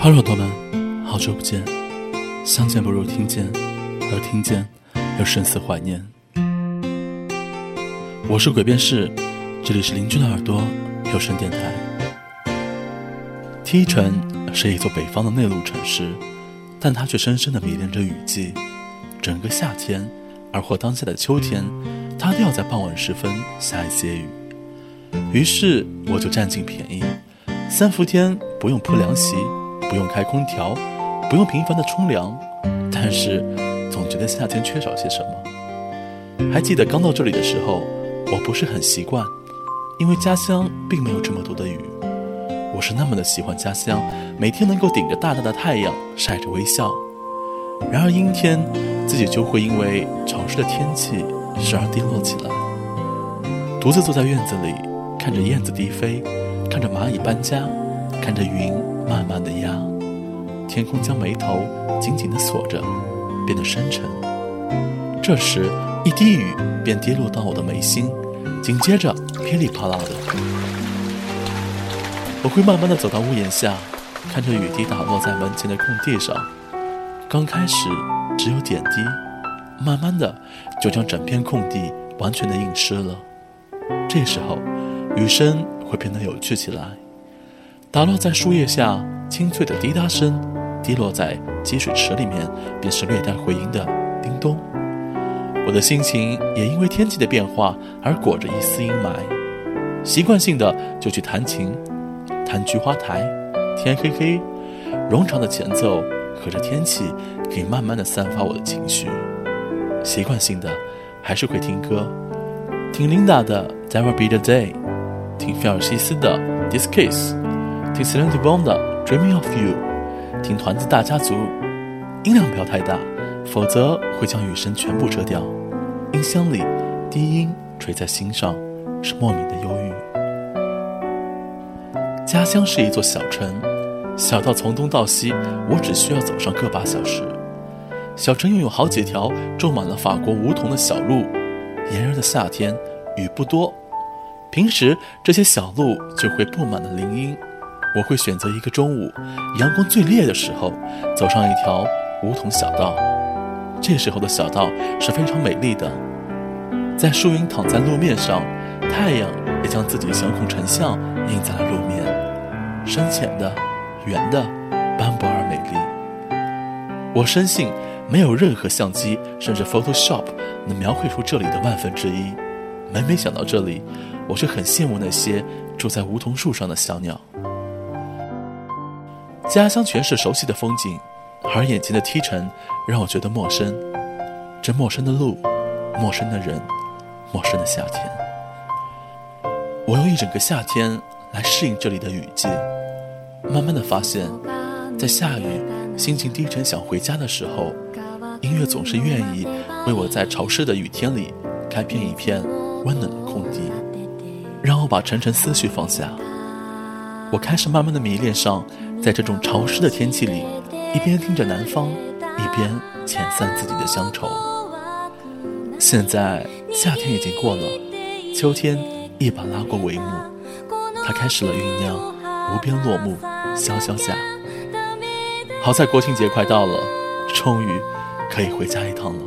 哈喽，耳朵们，好久不见，相见不如听见，而听见又甚似怀念。我是鬼辩士，这里是邻居的耳朵有声电台。T 城是一座北方的内陆城市，但它却深深的迷恋着雨季。整个夏天，而或当下的秋天，它都要在傍晚时分下一些雨。于是我就占尽便宜，三伏天不用铺凉席。不用开空调，不用频繁的冲凉，但是总觉得夏天缺少些什么。还记得刚到这里的时候，我不是很习惯，因为家乡并没有这么多的雨。我是那么的喜欢家乡，每天能够顶着大大的太阳晒着微笑。然而阴天，自己就会因为潮湿的天气时而低落起来。独自坐在院子里，看着燕子低飞，看着蚂蚁搬家，看着云。慢慢的压，天空将眉头紧紧的锁着，变得深沉。这时，一滴雨便跌落到我的眉心，紧接着噼里啪啦的。我会慢慢的走到屋檐下，看着雨滴打落在门前的空地上。刚开始只有点滴，慢慢的就将整片空地完全的浸湿了。这时候，雨声会变得有趣起来。打落在树叶下清脆的滴答声，滴落在积水池里面，便是略带回音的叮咚。我的心情也因为天气的变化而裹着一丝阴霾，习惯性的就去弹琴，弹菊花台，天黑黑，冗长的前奏和着天气，可以慢慢的散发我的情绪。习惯性的还是会听歌，听 Linda 的《There Will Be the Day》，听菲尔西斯的《This Kiss》。听 Celine Dion 的《Dreaming of You》，听团子大家族，音量不要太大，否则会将雨声全部遮掉。音箱里低音垂在心上，是莫名的忧郁。家乡是一座小城，小到从东到西，我只需要走上个把小时。小城拥有好几条种满了法国梧桐的小路，炎热的夏天雨不多，平时这些小路就会布满了林荫。我会选择一个中午，阳光最烈的时候，走上一条梧桐小道。这时候的小道是非常美丽的，在树荫躺在路面上，太阳也将自己的小孔成像映在了路面，深浅的、圆的、斑驳而美丽。我深信，没有任何相机甚至 Photoshop 能描绘出这里的万分之一。每每想到这里，我却很羡慕那些住在梧桐树上的小鸟。家乡全是熟悉的风景，而眼前的梯城让我觉得陌生。这陌生的路，陌生的人，陌生的夏天。我用一整个夏天来适应这里的雨季，慢慢的发现，在下雨、心情低沉、想回家的时候，音乐总是愿意为我在潮湿的雨天里开遍一片温暖的空地，让我把沉沉思绪放下。我开始慢慢的迷恋上，在这种潮湿的天气里，一边听着南方，一边遣散自己的乡愁。现在夏天已经过了，秋天一把拉过帷幕，它开始了酝酿，无边落幕，萧萧下。好在国庆节快到了，终于可以回家一趟了。